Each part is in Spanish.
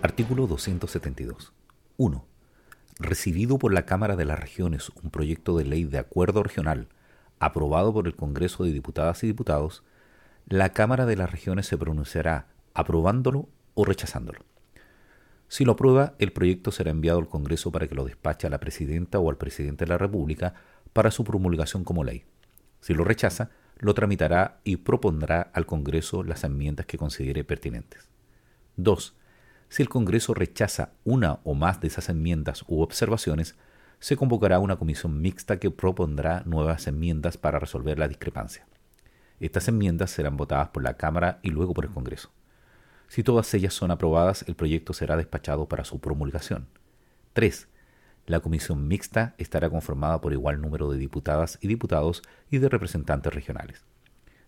Artículo 272. 1. Recibido por la Cámara de las Regiones un proyecto de ley de acuerdo regional aprobado por el Congreso de Diputadas y Diputados, la Cámara de las Regiones se pronunciará aprobándolo o rechazándolo. Si lo aprueba, el proyecto será enviado al Congreso para que lo despache a la Presidenta o al Presidente de la República para su promulgación como ley. Si lo rechaza, lo tramitará y propondrá al Congreso las enmiendas que considere pertinentes. 2. Si el Congreso rechaza una o más de esas enmiendas u observaciones, se convocará una comisión mixta que propondrá nuevas enmiendas para resolver la discrepancia. Estas enmiendas serán votadas por la Cámara y luego por el Congreso. Si todas ellas son aprobadas, el proyecto será despachado para su promulgación. 3. La comisión mixta estará conformada por igual número de diputadas y diputados y de representantes regionales.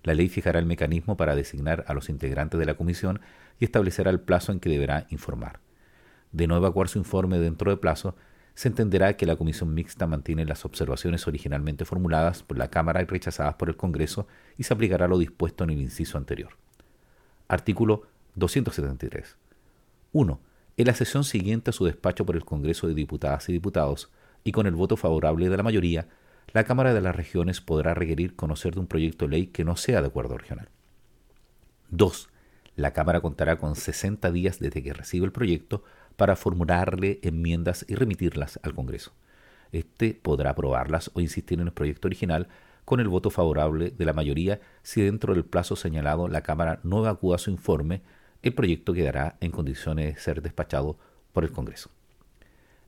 La ley fijará el mecanismo para designar a los integrantes de la comisión y establecerá el plazo en que deberá informar. De no evacuar su informe dentro de plazo, se entenderá que la comisión mixta mantiene las observaciones originalmente formuladas por la Cámara y rechazadas por el Congreso y se aplicará lo dispuesto en el inciso anterior. Artículo 273. 1. En la sesión siguiente a su despacho por el Congreso de Diputadas y Diputados, y con el voto favorable de la mayoría, la Cámara de las Regiones podrá requerir conocer de un proyecto de ley que no sea de acuerdo regional. 2. La Cámara contará con 60 días desde que reciba el proyecto para formularle enmiendas y remitirlas al Congreso. Este podrá aprobarlas o insistir en el proyecto original con el voto favorable de la mayoría si dentro del plazo señalado la Cámara no acuda a su informe, el proyecto quedará en condiciones de ser despachado por el Congreso.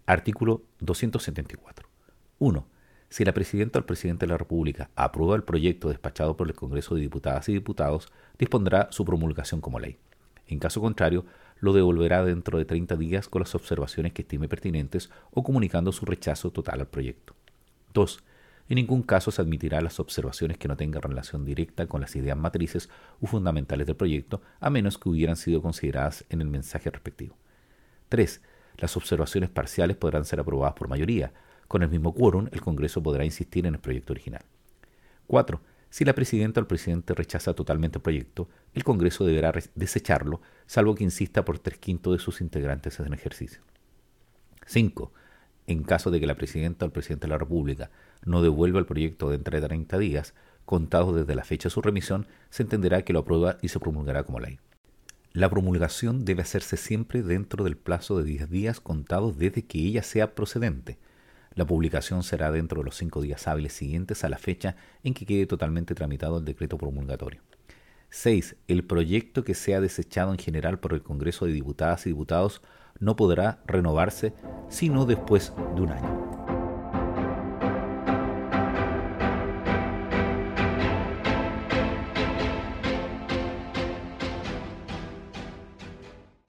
Artículo 274. 1. Si la Presidenta o el Presidente de la República aprueba el proyecto despachado por el Congreso de Diputadas y Diputados, dispondrá su promulgación como ley. En caso contrario, lo devolverá dentro de 30 días con las observaciones que estime pertinentes o comunicando su rechazo total al proyecto. 2. En ningún caso se admitirá las observaciones que no tengan relación directa con las ideas matrices u fundamentales del proyecto, a menos que hubieran sido consideradas en el mensaje respectivo. 3. Las observaciones parciales podrán ser aprobadas por mayoría. Con el mismo quórum, el Congreso podrá insistir en el proyecto original. 4. Si la presidenta o el presidente rechaza totalmente el proyecto, el Congreso deberá desecharlo, salvo que insista por tres quintos de sus integrantes en ejercicio. 5. En caso de que la presidenta o el presidente de la República no devuelva el proyecto dentro de 30 días, contados desde la fecha de su remisión, se entenderá que lo aprueba y se promulgará como ley. La promulgación debe hacerse siempre dentro del plazo de 10 días contados desde que ella sea procedente, la publicación será dentro de los cinco días hábiles siguientes a la fecha en que quede totalmente tramitado el decreto promulgatorio. 6. El proyecto que sea desechado en general por el Congreso de Diputadas y Diputados no podrá renovarse sino después de un año.